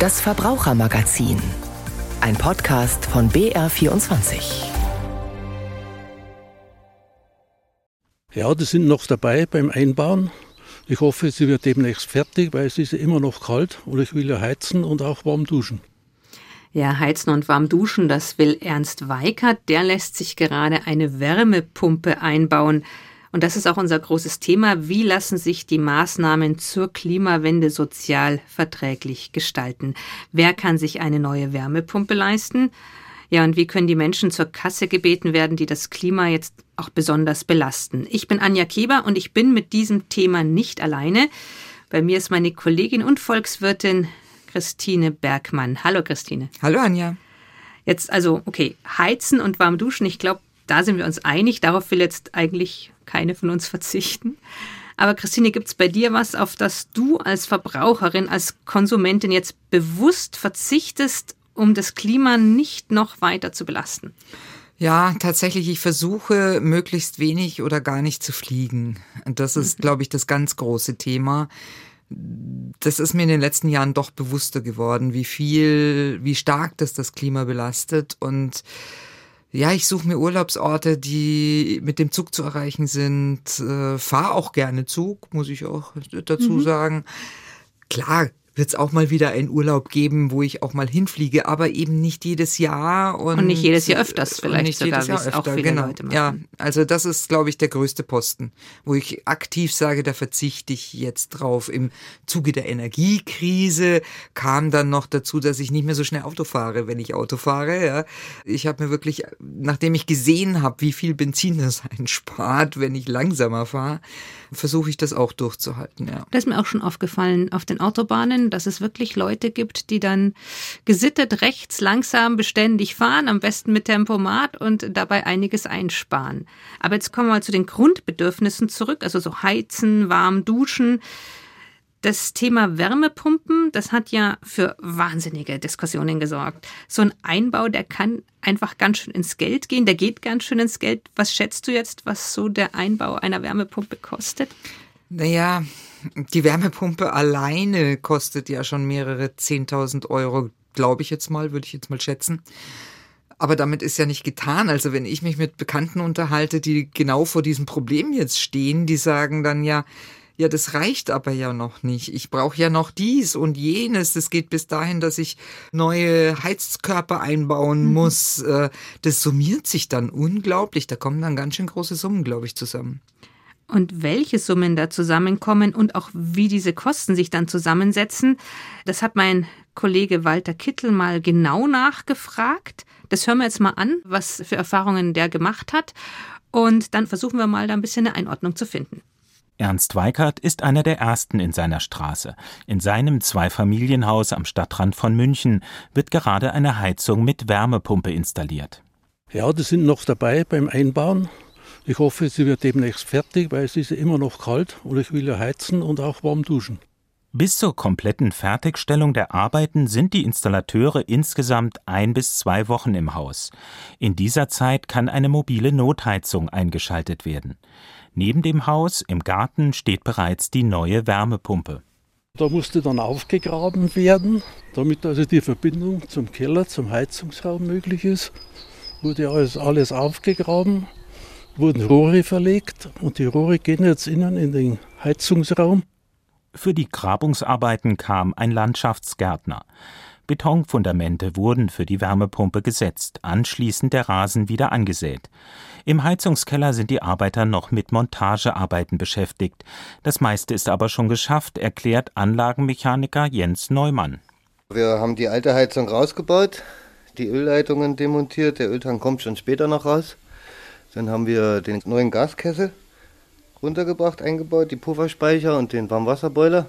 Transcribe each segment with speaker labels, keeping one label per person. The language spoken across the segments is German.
Speaker 1: Das Verbrauchermagazin. Ein Podcast von BR24.
Speaker 2: Ja, die sind noch dabei beim Einbauen. Ich hoffe, sie wird demnächst fertig, weil es ist immer noch kalt und ich will ja heizen und auch warm duschen.
Speaker 3: Ja, heizen und warm duschen, das will Ernst Weikert. Der lässt sich gerade eine Wärmepumpe einbauen. Und das ist auch unser großes Thema. Wie lassen sich die Maßnahmen zur Klimawende sozial verträglich gestalten? Wer kann sich eine neue Wärmepumpe leisten? Ja, und wie können die Menschen zur Kasse gebeten werden, die das Klima jetzt auch besonders belasten? Ich bin Anja Keber und ich bin mit diesem Thema nicht alleine. Bei mir ist meine Kollegin und Volkswirtin Christine Bergmann. Hallo Christine.
Speaker 4: Hallo Anja.
Speaker 3: Jetzt also, okay, heizen und warm duschen, ich glaube, da sind wir uns einig. Darauf will jetzt eigentlich keine von uns verzichten. Aber Christine, gibt es bei dir was, auf das du als Verbraucherin, als Konsumentin jetzt bewusst verzichtest, um das Klima nicht noch weiter zu belasten?
Speaker 4: Ja, tatsächlich, ich versuche möglichst wenig oder gar nicht zu fliegen. Das ist, glaube ich, das ganz große Thema. Das ist mir in den letzten Jahren doch bewusster geworden, wie viel, wie stark das das Klima belastet und ja, ich suche mir Urlaubsorte, die mit dem Zug zu erreichen sind. Äh, Fahre auch gerne Zug, muss ich auch dazu mhm. sagen. Klar, wird es auch mal wieder einen Urlaub geben, wo ich auch mal hinfliege, aber eben nicht jedes Jahr
Speaker 3: und, und nicht jedes Jahr öfters vielleicht
Speaker 4: nicht sogar, jedes Jahr öfter, auch viele genau. Leute machen. Ja, also das ist, glaube ich, der größte Posten, wo ich aktiv sage, da verzichte ich jetzt drauf. Im Zuge der Energiekrise kam dann noch dazu, dass ich nicht mehr so schnell Auto fahre, wenn ich Auto fahre. Ja. Ich habe mir wirklich, nachdem ich gesehen habe, wie viel Benzin das einspart, wenn ich langsamer fahre, versuche ich das auch durchzuhalten. Ja.
Speaker 3: Das ist mir auch schon aufgefallen auf den Autobahnen dass es wirklich Leute gibt, die dann gesittet rechts langsam beständig fahren, am besten mit Tempomat und dabei einiges einsparen. Aber jetzt kommen wir mal zu den Grundbedürfnissen zurück, also so heizen, warm duschen. Das Thema Wärmepumpen, das hat ja für wahnsinnige Diskussionen gesorgt. So ein Einbau, der kann einfach ganz schön ins Geld gehen, der geht ganz schön ins Geld. Was schätzt du jetzt, was so der Einbau einer Wärmepumpe kostet?
Speaker 4: Naja, die Wärmepumpe alleine kostet ja schon mehrere 10.000 Euro, glaube ich jetzt mal, würde ich jetzt mal schätzen. Aber damit ist ja nicht getan. Also wenn ich mich mit Bekannten unterhalte, die genau vor diesem Problem jetzt stehen, die sagen dann ja, ja, das reicht aber ja noch nicht. Ich brauche ja noch dies und jenes. Das geht bis dahin, dass ich neue Heizkörper einbauen mhm. muss. Äh, das summiert sich dann unglaublich. Da kommen dann ganz schön große Summen, glaube ich, zusammen
Speaker 3: und welche Summen da zusammenkommen und auch wie diese Kosten sich dann zusammensetzen, das hat mein Kollege Walter Kittel mal genau nachgefragt. Das hören wir jetzt mal an, was für Erfahrungen der gemacht hat. Und dann versuchen wir mal da ein bisschen eine Einordnung zu finden.
Speaker 5: Ernst Weikert ist einer der ersten in seiner Straße. In seinem Zweifamilienhaus am Stadtrand von München wird gerade eine Heizung mit Wärmepumpe installiert.
Speaker 2: Ja, die sind noch dabei beim Einbauen. Ich hoffe, sie wird demnächst fertig, weil es ist immer noch kalt und ich will ja heizen und auch warm duschen.
Speaker 5: Bis zur kompletten Fertigstellung der Arbeiten sind die Installateure insgesamt ein bis zwei Wochen im Haus. In dieser Zeit kann eine mobile Notheizung eingeschaltet werden. Neben dem Haus im Garten steht bereits die neue Wärmepumpe.
Speaker 2: Da musste dann aufgegraben werden, damit also die Verbindung zum Keller, zum Heizungsraum möglich ist. Wurde alles, alles aufgegraben wurden Rohre verlegt und die Rohre gehen jetzt innen in den Heizungsraum.
Speaker 5: Für die Grabungsarbeiten kam ein Landschaftsgärtner. Betonfundamente wurden für die Wärmepumpe gesetzt, anschließend der Rasen wieder angesät. Im Heizungskeller sind die Arbeiter noch mit Montagearbeiten beschäftigt. Das meiste ist aber schon geschafft, erklärt Anlagenmechaniker Jens Neumann.
Speaker 6: Wir haben die alte Heizung rausgebaut, die Ölleitungen demontiert, der Öltank kommt schon später noch raus. Dann haben wir den neuen Gaskessel runtergebracht, eingebaut, die Pufferspeicher und den Warmwasserboiler.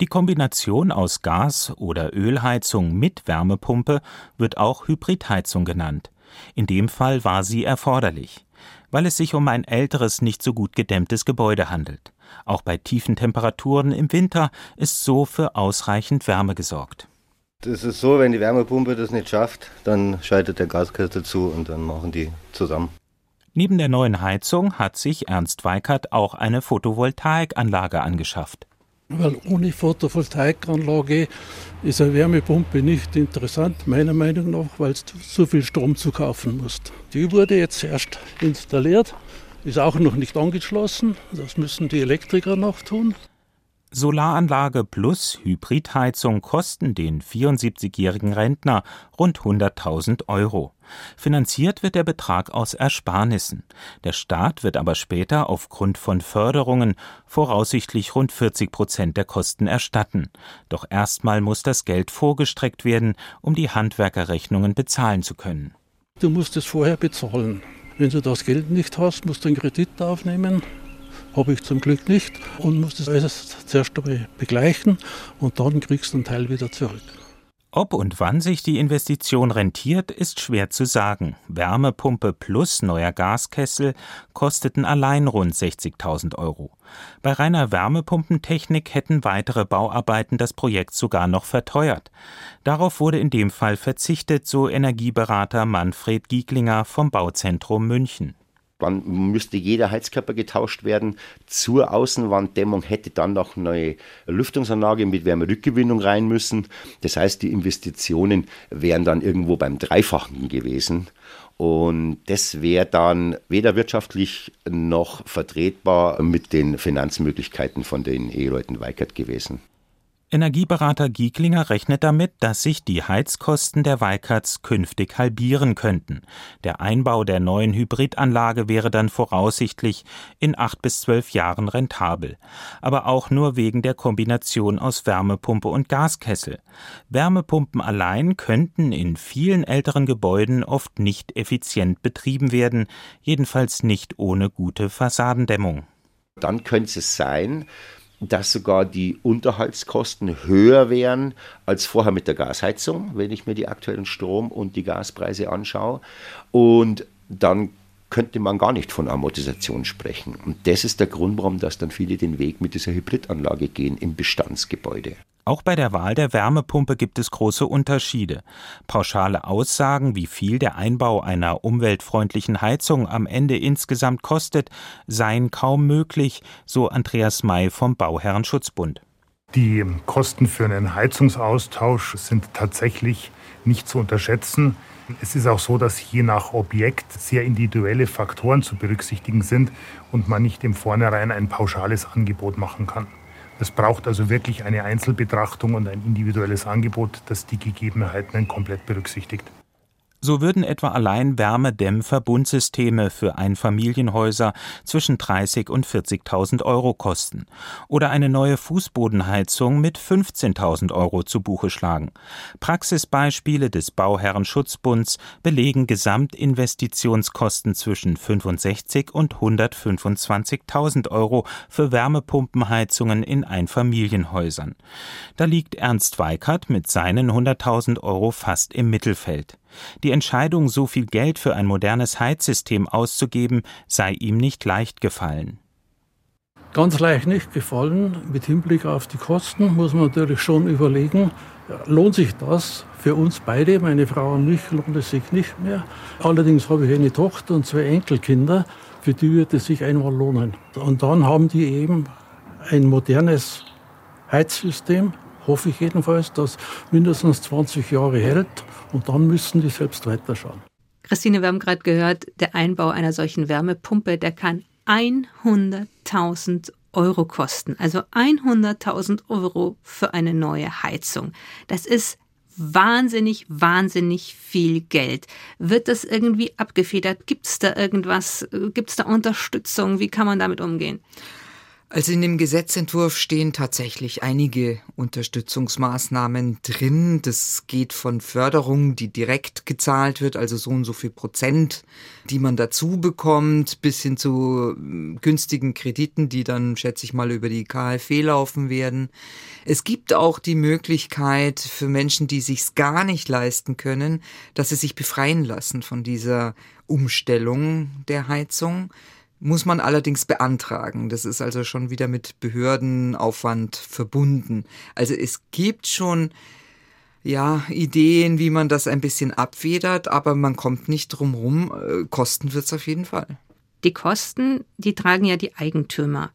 Speaker 5: Die Kombination aus Gas- oder Ölheizung mit Wärmepumpe wird auch Hybridheizung genannt. In dem Fall war sie erforderlich, weil es sich um ein älteres, nicht so gut gedämmtes Gebäude handelt. Auch bei tiefen Temperaturen im Winter ist so für ausreichend Wärme gesorgt.
Speaker 6: Es ist so, wenn die Wärmepumpe das nicht schafft, dann schaltet der Gaskessel zu und dann machen die zusammen.
Speaker 5: Neben der neuen Heizung hat sich Ernst Weikert auch eine Photovoltaikanlage angeschafft.
Speaker 2: Weil ohne Photovoltaikanlage ist eine Wärmepumpe nicht interessant, meiner Meinung nach, weil du so viel Strom zu kaufen musst. Die wurde jetzt erst installiert, ist auch noch nicht angeschlossen. Das müssen die Elektriker noch tun.
Speaker 5: Solaranlage plus Hybridheizung kosten den 74-jährigen Rentner rund 100.000 Euro. Finanziert wird der Betrag aus Ersparnissen. Der Staat wird aber später aufgrund von Förderungen voraussichtlich rund 40 Prozent der Kosten erstatten. Doch erstmal muss das Geld vorgestreckt werden, um die Handwerkerrechnungen bezahlen zu können.
Speaker 2: Du musst es vorher bezahlen. Wenn du das Geld nicht hast, musst du einen Kredit aufnehmen habe ich zum Glück nicht und muss das alles zuerst einmal begleichen und dann kriegst du einen Teil wieder zurück.
Speaker 5: Ob und wann sich die Investition rentiert, ist schwer zu sagen. Wärmepumpe plus neuer Gaskessel kosteten allein rund 60.000 Euro. Bei reiner Wärmepumpentechnik hätten weitere Bauarbeiten das Projekt sogar noch verteuert. Darauf wurde in dem Fall verzichtet, so Energieberater Manfred Gieglinger vom Bauzentrum München.
Speaker 7: Dann müsste jeder Heizkörper getauscht werden. Zur Außenwanddämmung hätte dann noch eine neue Lüftungsanlage mit Wärmerückgewinnung rein müssen. Das heißt, die Investitionen wären dann irgendwo beim Dreifachen gewesen. Und das wäre dann weder wirtschaftlich noch vertretbar mit den Finanzmöglichkeiten von den Eheleuten Weikert gewesen.
Speaker 5: Energieberater Gieglinger rechnet damit, dass sich die Heizkosten der Weikerts künftig halbieren könnten. Der Einbau der neuen Hybridanlage wäre dann voraussichtlich in acht bis zwölf Jahren rentabel. Aber auch nur wegen der Kombination aus Wärmepumpe und Gaskessel. Wärmepumpen allein könnten in vielen älteren Gebäuden oft nicht effizient betrieben werden, jedenfalls nicht ohne gute Fassadendämmung.
Speaker 7: Dann könnte es sein, dass sogar die Unterhaltskosten höher wären als vorher mit der Gasheizung, wenn ich mir die aktuellen Strom- und die Gaspreise anschaue. Und dann könnte man gar nicht von Amortisation sprechen. Und das ist der Grund, warum das dann viele den Weg mit dieser Hybridanlage gehen im Bestandsgebäude.
Speaker 5: Auch bei der Wahl der Wärmepumpe gibt es große Unterschiede. Pauschale Aussagen, wie viel der Einbau einer umweltfreundlichen Heizung am Ende insgesamt kostet, seien kaum möglich, so Andreas May vom Bauherrenschutzbund.
Speaker 8: Die Kosten für einen Heizungsaustausch sind tatsächlich nicht zu unterschätzen. Es ist auch so, dass je nach Objekt sehr individuelle Faktoren zu berücksichtigen sind und man nicht im Vornherein ein pauschales Angebot machen kann. Es braucht also wirklich eine Einzelbetrachtung und ein individuelles Angebot, das die Gegebenheiten komplett berücksichtigt.
Speaker 5: So würden etwa allein Wärmedämmverbundsysteme für Einfamilienhäuser zwischen 30 und 40.000 Euro kosten oder eine neue Fußbodenheizung mit 15.000 Euro zu Buche schlagen. Praxisbeispiele des Bauherrenschutzbunds belegen Gesamtinvestitionskosten zwischen 65 und 125.000 Euro für Wärmepumpenheizungen in Einfamilienhäusern. Da liegt Ernst Weikert mit seinen 100.000 Euro fast im Mittelfeld. Die Entscheidung, so viel Geld für ein modernes Heizsystem auszugeben, sei ihm nicht leicht gefallen.
Speaker 2: Ganz leicht nicht gefallen. Mit Hinblick auf die Kosten muss man natürlich schon überlegen, lohnt sich das für uns beide, meine Frau und mich, lohnt es sich nicht mehr. Allerdings habe ich eine Tochter und zwei Enkelkinder, für die wird es sich einmal lohnen. Und dann haben die eben ein modernes Heizsystem, hoffe ich jedenfalls, das mindestens 20 Jahre hält und dann müssen die selbst weiterschauen.
Speaker 3: Christine, wir haben gerade gehört, der Einbau einer solchen Wärmepumpe, der kann 100.000 Euro kosten. Also 100.000 Euro für eine neue Heizung. Das ist wahnsinnig, wahnsinnig viel Geld. Wird das irgendwie abgefedert? Gibt es da irgendwas? Gibt es da Unterstützung? Wie kann man damit umgehen?
Speaker 4: Also in dem Gesetzentwurf stehen tatsächlich einige Unterstützungsmaßnahmen drin. Das geht von Förderung, die direkt gezahlt wird, also so und so viel Prozent, die man dazu bekommt, bis hin zu hm, günstigen Krediten, die dann, schätze ich mal, über die KfW laufen werden. Es gibt auch die Möglichkeit für Menschen, die sich's gar nicht leisten können, dass sie sich befreien lassen von dieser Umstellung der Heizung muss man allerdings beantragen. Das ist also schon wieder mit Behördenaufwand verbunden. Also es gibt schon ja, Ideen, wie man das ein bisschen abfedert, aber man kommt nicht drum rum. Äh, kosten wird's auf jeden Fall.
Speaker 3: Die Kosten, die tragen ja die Eigentümer.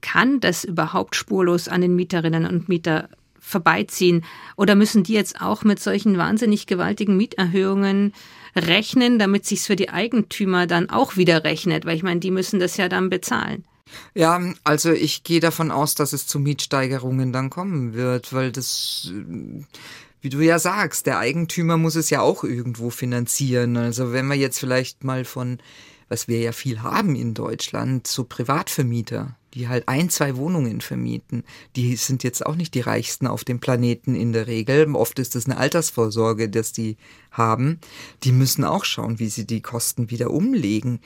Speaker 3: kann das überhaupt spurlos an den Mieterinnen und Mieter vorbeiziehen? Oder müssen die jetzt auch mit solchen wahnsinnig gewaltigen Mieterhöhungen rechnen, damit sich's für die Eigentümer dann auch wieder rechnet? Weil ich meine, die müssen das ja dann bezahlen.
Speaker 4: Ja, also ich gehe davon aus, dass es zu Mietsteigerungen dann kommen wird, weil das, wie du ja sagst, der Eigentümer muss es ja auch irgendwo finanzieren. Also wenn wir jetzt vielleicht mal von, was wir ja viel haben in Deutschland, so Privatvermieter, die halt ein, zwei Wohnungen vermieten, die sind jetzt auch nicht die reichsten auf dem Planeten in der Regel. Oft ist es eine Altersvorsorge, dass die haben. Die müssen auch schauen, wie sie die Kosten wieder umlegen.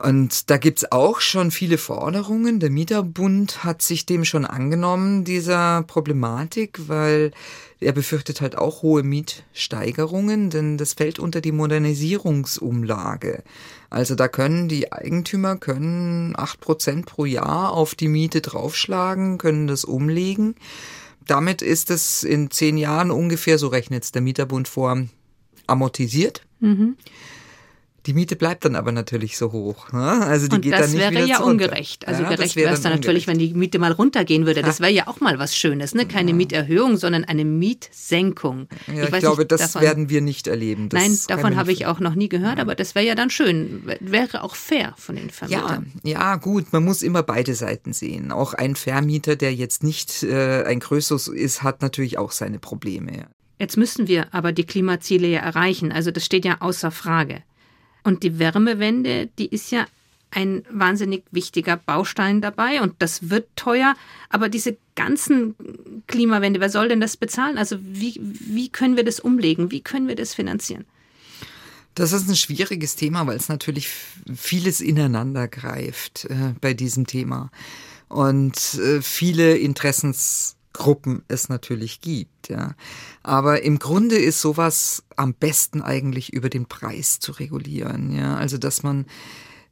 Speaker 4: Und da gibt's auch schon viele Forderungen. Der Mieterbund hat sich dem schon angenommen, dieser Problematik, weil er befürchtet halt auch hohe Mietsteigerungen, denn das fällt unter die Modernisierungsumlage. Also da können die Eigentümer können acht Prozent pro Jahr auf die Miete draufschlagen, können das umlegen. Damit ist es in zehn Jahren ungefähr, so rechnet der Mieterbund vor, amortisiert. Mhm. Die Miete bleibt dann aber natürlich so hoch. Ne? Also die
Speaker 3: und
Speaker 4: geht
Speaker 3: das
Speaker 4: dann nicht
Speaker 3: wäre
Speaker 4: wieder
Speaker 3: ja
Speaker 4: zurück.
Speaker 3: ungerecht. Also
Speaker 4: Ja,
Speaker 3: gerecht
Speaker 4: das wäre
Speaker 3: wäre es dann natürlich, wenn die Miete mal runtergehen würde. Das wäre ja auch mal was Schönes. Ne? Keine Mieterhöhung, sondern eine Mietsenkung.
Speaker 4: Ja, ich, glaube,
Speaker 3: nicht,
Speaker 4: das
Speaker 3: davon,
Speaker 4: werden wir nicht erleben. Das
Speaker 3: Nein, davon habe ich auch noch nie gehört, aber das wäre ja dann schön. Wäre auch fair von den
Speaker 4: Ja,
Speaker 3: Vermietern.
Speaker 4: ja, gut, man muss immer beide Seiten sehen. Auch ein Vermieter, der jetzt nicht äh, ein Größeres ist, hat natürlich auch seine Probleme.
Speaker 3: Jetzt müssen wir aber die Klimaziele ja erreichen. Also das steht ja außer Frage. Und die Wärmewende, die ist ja ein wahnsinnig wichtiger Baustein dabei und das wird teuer. Aber diese ganzen Klimawende, wer soll denn das bezahlen? Also wie, wie können wir das umlegen? Wie können wir das finanzieren?
Speaker 4: Das ist ein schwieriges Thema, weil es natürlich vieles ineinander greift äh, bei diesem Thema. Und äh, viele Interessensgruppen es natürlich gibt, ja. Aber im Grunde ist sowas am besten eigentlich über den Preis zu regulieren, ja. Also, dass man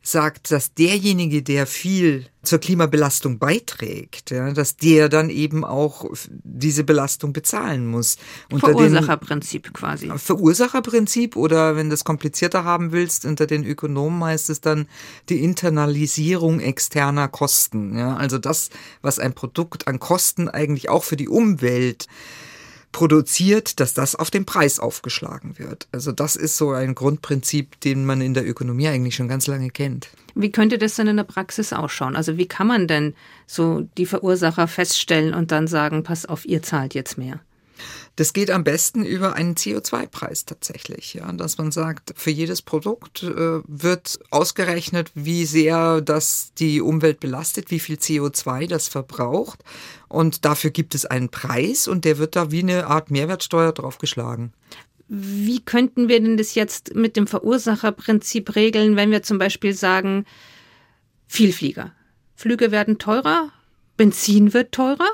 Speaker 4: sagt, dass derjenige, der viel zur Klimabelastung beiträgt, ja, dass der dann eben auch diese Belastung bezahlen muss. Unter
Speaker 3: Verursacherprinzip quasi.
Speaker 4: Verursacherprinzip oder wenn du es komplizierter haben willst, unter den Ökonomen heißt es dann die Internalisierung externer Kosten. Ja? Also das, was ein Produkt an Kosten eigentlich auch für die Umwelt produziert, dass das auf den Preis aufgeschlagen wird. Also das ist so ein Grundprinzip, den man in der Ökonomie eigentlich schon ganz lange kennt.
Speaker 3: Wie könnte das denn in der Praxis ausschauen? Also wie kann man denn so die Verursacher feststellen und dann sagen, pass auf, ihr zahlt jetzt mehr?
Speaker 4: Das geht am besten über einen CO2-Preis tatsächlich, ja, dass man sagt, für jedes Produkt äh, wird ausgerechnet, wie sehr das die Umwelt belastet, wie viel CO2 das verbraucht und dafür gibt es einen Preis und der wird da wie eine Art Mehrwertsteuer draufgeschlagen.
Speaker 3: Wie könnten wir denn das jetzt mit dem Verursacherprinzip regeln, wenn wir zum Beispiel sagen, Vielflieger. Flüge werden teurer, Benzin wird teurer?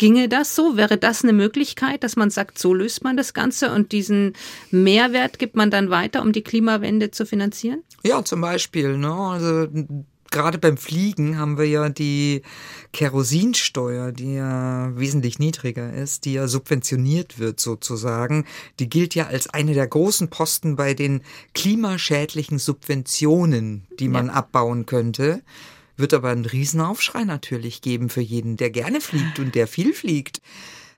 Speaker 3: Ginge das so? Wäre das eine Möglichkeit, dass man sagt, so löst man das Ganze und diesen Mehrwert gibt man dann weiter, um die Klimawende zu finanzieren?
Speaker 4: Ja, zum Beispiel, ne? Also gerade beim Fliegen haben wir ja die Kerosinsteuer, die ja wesentlich niedriger ist, die ja subventioniert wird sozusagen. Die gilt ja als eine der großen Posten bei den klimaschädlichen Subventionen, die man
Speaker 3: Ja.
Speaker 4: abbauen könnte. Wird aber einen Riesenaufschrei natürlich geben für jeden, der gerne fliegt und der viel fliegt.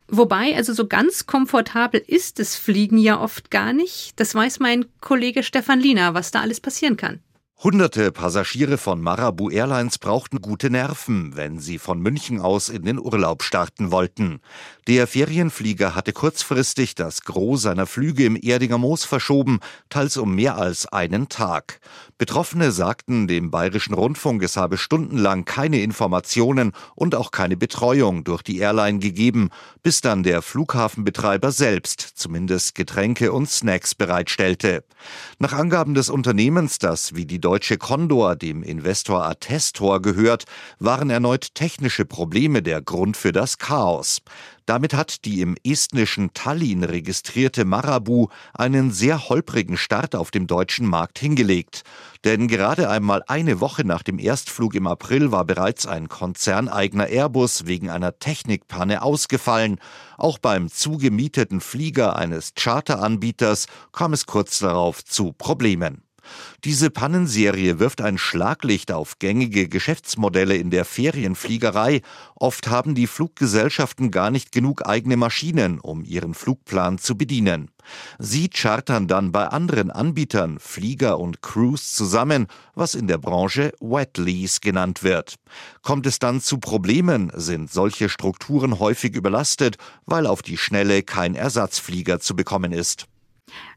Speaker 3: Wobei, also so ganz komfortabel ist das Fliegen ja oft gar nicht. Das weiß mein Kollege Stefan Liener, was da alles passieren kann.
Speaker 9: Hunderte Passagiere von Marabu Airlines brauchten gute Nerven, wenn sie von München aus in den Urlaub starten wollten. Der Ferienflieger hatte kurzfristig das Gros seiner Flüge im Erdinger Moos verschoben, teils um mehr als einen Tag. Betroffene sagten dem Bayerischen Rundfunk, es habe stundenlang keine Informationen und auch keine Betreuung durch die Airline gegeben, bis dann der Flughafenbetreiber selbst zumindest Getränke und Snacks bereitstellte. Nach Angaben des Unternehmens, das wie die deutsche Condor dem Investor Attestor gehört, waren erneut technische Probleme der Grund für das Chaos. Damit hat die im estnischen Tallinn registrierte Marabu einen sehr holprigen Start auf dem deutschen Markt hingelegt. Denn gerade einmal eine Woche nach dem Erstflug im April war bereits ein konzerneigener Airbus wegen einer Technikpanne ausgefallen. Auch beim zugemieteten Flieger eines Charteranbieters kam es kurz darauf zu Problemen. Diese Pannenserie wirft ein Schlaglicht auf gängige Geschäftsmodelle in der Ferienfliegerei. Oft haben die Fluggesellschaften gar nicht genug eigene Maschinen, um ihren Flugplan zu bedienen. Sie chartern dann bei anderen Anbietern Flieger und Crews zusammen, was in der Branche Wet Lease genannt wird. Kommt es dann zu Problemen, sind solche Strukturen häufig überlastet, weil auf die Schnelle kein Ersatzflieger zu bekommen ist.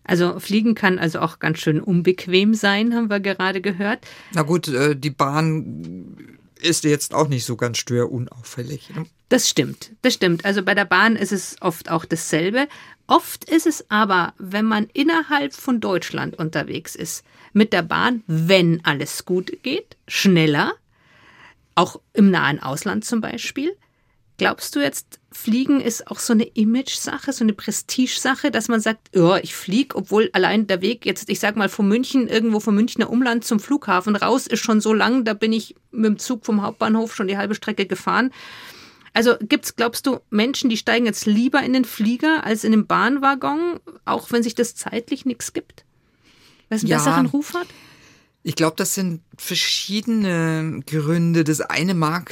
Speaker 3: Also Fliegen kann also auch ganz schön unbequem sein, haben wir gerade gehört.
Speaker 4: Na gut, äh, die Bahn ist jetzt auch nicht so ganz störunauffällig. Ne?
Speaker 3: Das stimmt, das stimmt. Also bei der Bahn ist es oft auch dasselbe. Oft ist es aber, wenn man innerhalb von Deutschland unterwegs ist, mit der Bahn, wenn alles gut geht, schneller, auch im nahen Ausland zum Beispiel. Glaubst du jetzt, Fliegen ist auch so eine Image-Sache, so eine Prestige-Sache, dass man sagt, ja, ich fliege, obwohl allein der Weg jetzt, ich sag mal, von München, irgendwo vom Münchner Umland zum Flughafen raus ist schon so lang, da bin ich mit dem Zug vom Hauptbahnhof schon die halbe Strecke gefahren. Also gibt's, glaubst du, Menschen, die steigen jetzt lieber in den Flieger als in den Bahnwaggon, auch wenn sich das zeitlich nichts gibt? Weil es einen ja. besseren Ruf hat?
Speaker 4: Ich glaube, das sind verschiedene Gründe. Das eine mag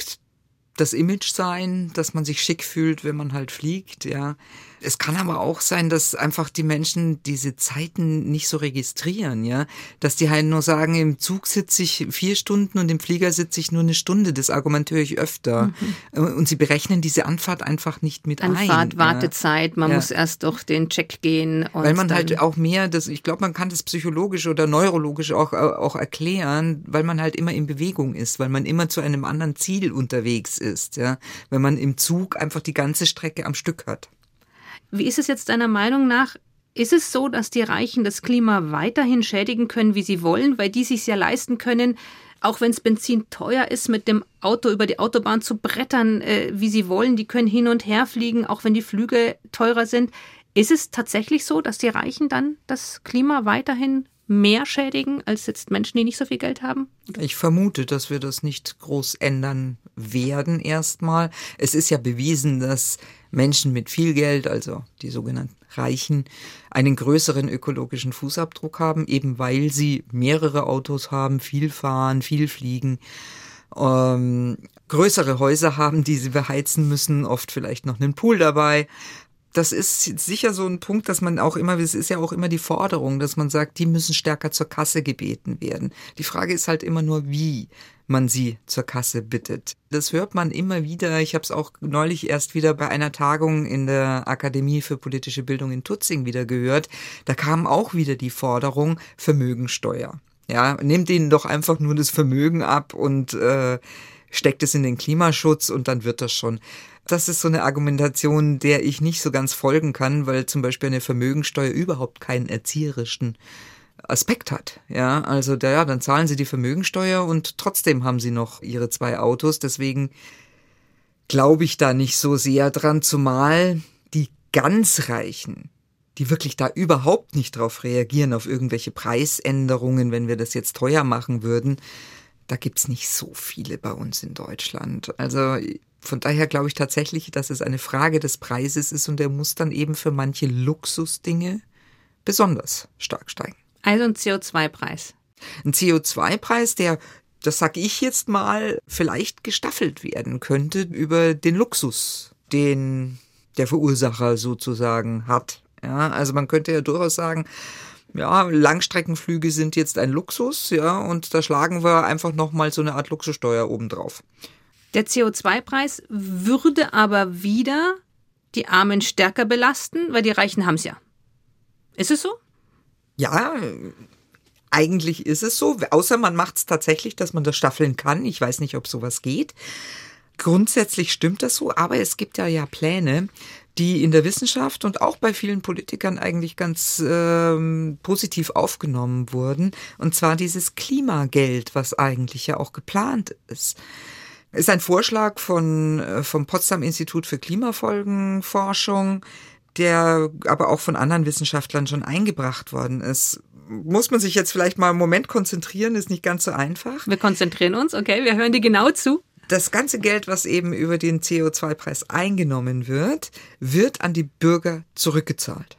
Speaker 4: das Image sein, dass man sich schick fühlt, wenn man halt fliegt, ja. Es kann aber auch sein, dass einfach die Menschen diese Zeiten nicht so registrieren, ja. Dass die halt nur sagen, im Zug sitze ich vier Stunden und im Flieger sitze ich nur eine Stunde. Das Argument höre ich öfter. Mhm. Und sie berechnen diese Anfahrt einfach nicht mit
Speaker 3: Anfahrt,
Speaker 4: ein.
Speaker 3: Anfahrt, Wartezeit, man ja. muss erst durch den Check gehen.
Speaker 4: weil man halt auch mehr, das, ich glaube, man kann das psychologisch oder neurologisch auch, auch erklären, weil man halt immer in Bewegung ist, weil man immer zu einem anderen Ziel unterwegs ist, ja. Wenn man im Zug einfach die ganze Strecke am Stück hat.
Speaker 3: Wie ist es jetzt deiner Meinung nach? Ist es so, dass die Reichen das Klima weiterhin schädigen können, wie sie wollen, weil die sich ja leisten können, auch wenn es Benzin teuer ist, mit dem Auto über die Autobahn zu brettern, äh, wie sie wollen. Die können hin und her fliegen, auch wenn die Flüge teurer sind. Ist es tatsächlich so, dass die Reichen dann das Klima weiterhin mehr schädigen als jetzt Menschen, die nicht so viel Geld haben?
Speaker 4: Ich vermute, dass wir das nicht groß ändern werden erstmal. Es ist ja bewiesen, dass Menschen mit viel Geld, also die sogenannten Reichen, einen größeren ökologischen Fußabdruck haben, eben weil sie mehrere Autos haben, viel fahren, viel fliegen. Ähm, größere Häuser haben, die sie beheizen müssen, oft vielleicht noch einen Pool dabei das ist sicher so ein Punkt, dass man auch immer, es ist ja auch immer die Forderung, dass man sagt, die müssen stärker zur Kasse gebeten werden. Die Frage ist halt immer nur, wie man sie zur Kasse bittet. Das hört man immer wieder. Ich habe es auch neulich erst wieder bei einer Tagung in der Akademie für politische Bildung in Tutzing wieder gehört. Da kam auch wieder die Forderung Vermögensteuer. Ja, nehmt ihnen doch einfach nur das Vermögen ab und äh, steckt es in den Klimaschutz und dann wird das schon. Das ist so eine Argumentation, der ich nicht so ganz folgen kann, weil zum Beispiel eine Vermögensteuer überhaupt keinen erzieherischen Aspekt hat. Ja, also da, ja, dann zahlen sie die Vermögensteuer und trotzdem haben sie noch ihre zwei Autos. Deswegen glaube ich da nicht so sehr dran, zumal die ganz Reichen, die wirklich da überhaupt nicht drauf reagieren, auf irgendwelche Preisänderungen, wenn wir das jetzt teuer machen würden, da gibt's nicht so viele bei uns in Deutschland. Also von daher glaube ich tatsächlich, dass es eine Frage des Preises ist und der muss dann eben für manche Luxusdinge besonders stark steigen.
Speaker 3: Also ein CO2-Preis.
Speaker 4: Ein CO2-Preis, der, das sag ich jetzt mal, vielleicht gestaffelt werden könnte über den Luxus, den der Verursacher sozusagen hat. Ja, also man könnte ja durchaus sagen, ja, Langstreckenflüge sind jetzt ein Luxus, ja, und da schlagen wir einfach nochmal so eine Art Luxussteuer obendrauf.
Speaker 3: Der CO2-Preis würde aber wieder die Armen stärker belasten, weil die Reichen haben es ja. Ist es so?
Speaker 4: Ja, eigentlich ist es so, außer man macht es tatsächlich, dass man das staffeln kann. Ich weiß nicht, ob sowas geht. Grundsätzlich stimmt das so, aber es gibt ja ja Pläne, die in der Wissenschaft und auch bei vielen Politikern eigentlich ganz ähm, positiv aufgenommen wurden. Und zwar dieses Klimageld, was eigentlich ja auch geplant ist. Ist ein Vorschlag von, äh, vom Potsdam Institut für Klimafolgenforschung, der aber auch von anderen Wissenschaftlern schon eingebracht worden ist. Muss man sich jetzt vielleicht mal einen Moment konzentrieren, ist nicht ganz so einfach.
Speaker 3: Wir konzentrieren uns, okay, wir hören dir genau zu.
Speaker 4: Das ganze Geld, was eben über den CO2-Preis eingenommen wird, wird an die Bürger zurückgezahlt.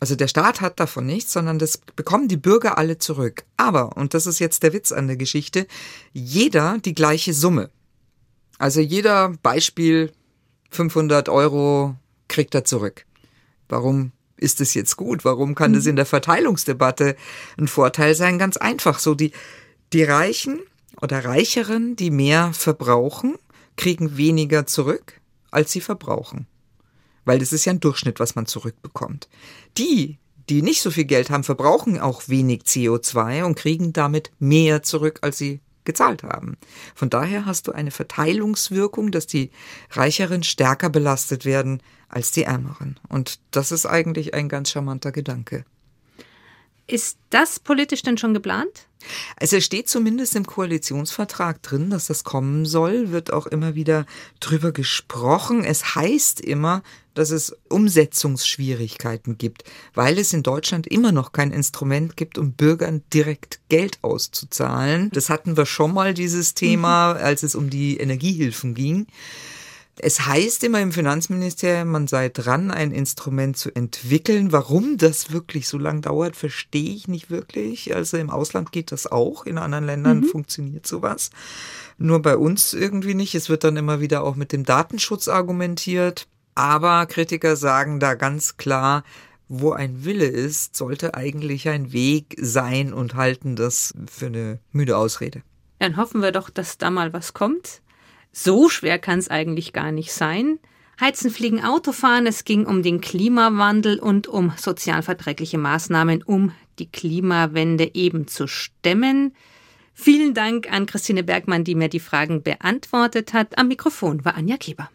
Speaker 4: Also der Staat hat davon nichts, sondern das bekommen die Bürger alle zurück. Aber, und das ist jetzt der Witz an der Geschichte, jeder die gleiche Summe. Also jeder Beispiel 500 Euro kriegt er zurück. Warum ist es jetzt gut? Warum kann das in der Verteilungsdebatte ein Vorteil sein? Ganz einfach so. Die, die Reichen oder Reicheren, die mehr verbrauchen, kriegen weniger zurück, als sie verbrauchen. Weil das ist ja ein Durchschnitt, was man zurückbekommt. Die, die nicht so viel Geld haben, verbrauchen auch wenig CO2 und kriegen damit mehr zurück, als sie gezahlt haben. Von daher hast du eine Verteilungswirkung, dass die Reicheren stärker belastet werden als die Ärmeren. Und das ist eigentlich ein ganz charmanter Gedanke.
Speaker 3: Ist das politisch denn schon geplant?
Speaker 4: Also es steht zumindest im Koalitionsvertrag drin, dass das kommen soll, wird auch immer wieder drüber gesprochen. Es heißt immer, dass es Umsetzungsschwierigkeiten gibt, weil es in Deutschland immer noch kein Instrument gibt, um Bürgern direkt Geld auszuzahlen. Das hatten wir schon mal dieses Thema, als es um die Energiehilfen ging. Es heißt immer im Finanzministerium, man sei dran, ein Instrument zu entwickeln. Warum das wirklich so lang dauert, verstehe ich nicht wirklich. Also im Ausland geht das auch, in anderen Ländern mhm. funktioniert sowas. Nur bei uns irgendwie nicht. Es wird dann immer wieder auch mit dem Datenschutz argumentiert. Aber Kritiker sagen da ganz klar, wo ein Wille ist, sollte eigentlich ein Weg sein und halten das für eine müde Ausrede.
Speaker 3: Dann hoffen wir doch, dass da mal was kommt. So schwer kann es eigentlich gar nicht sein. Heizen, Fliegen, Autofahren, es ging um den Klimawandel und um sozialverträgliche Maßnahmen, um die Klimawende eben zu stemmen. Vielen Dank an Christine Bergmann, die mir die Fragen beantwortet hat. Am Mikrofon war Anja Kleber.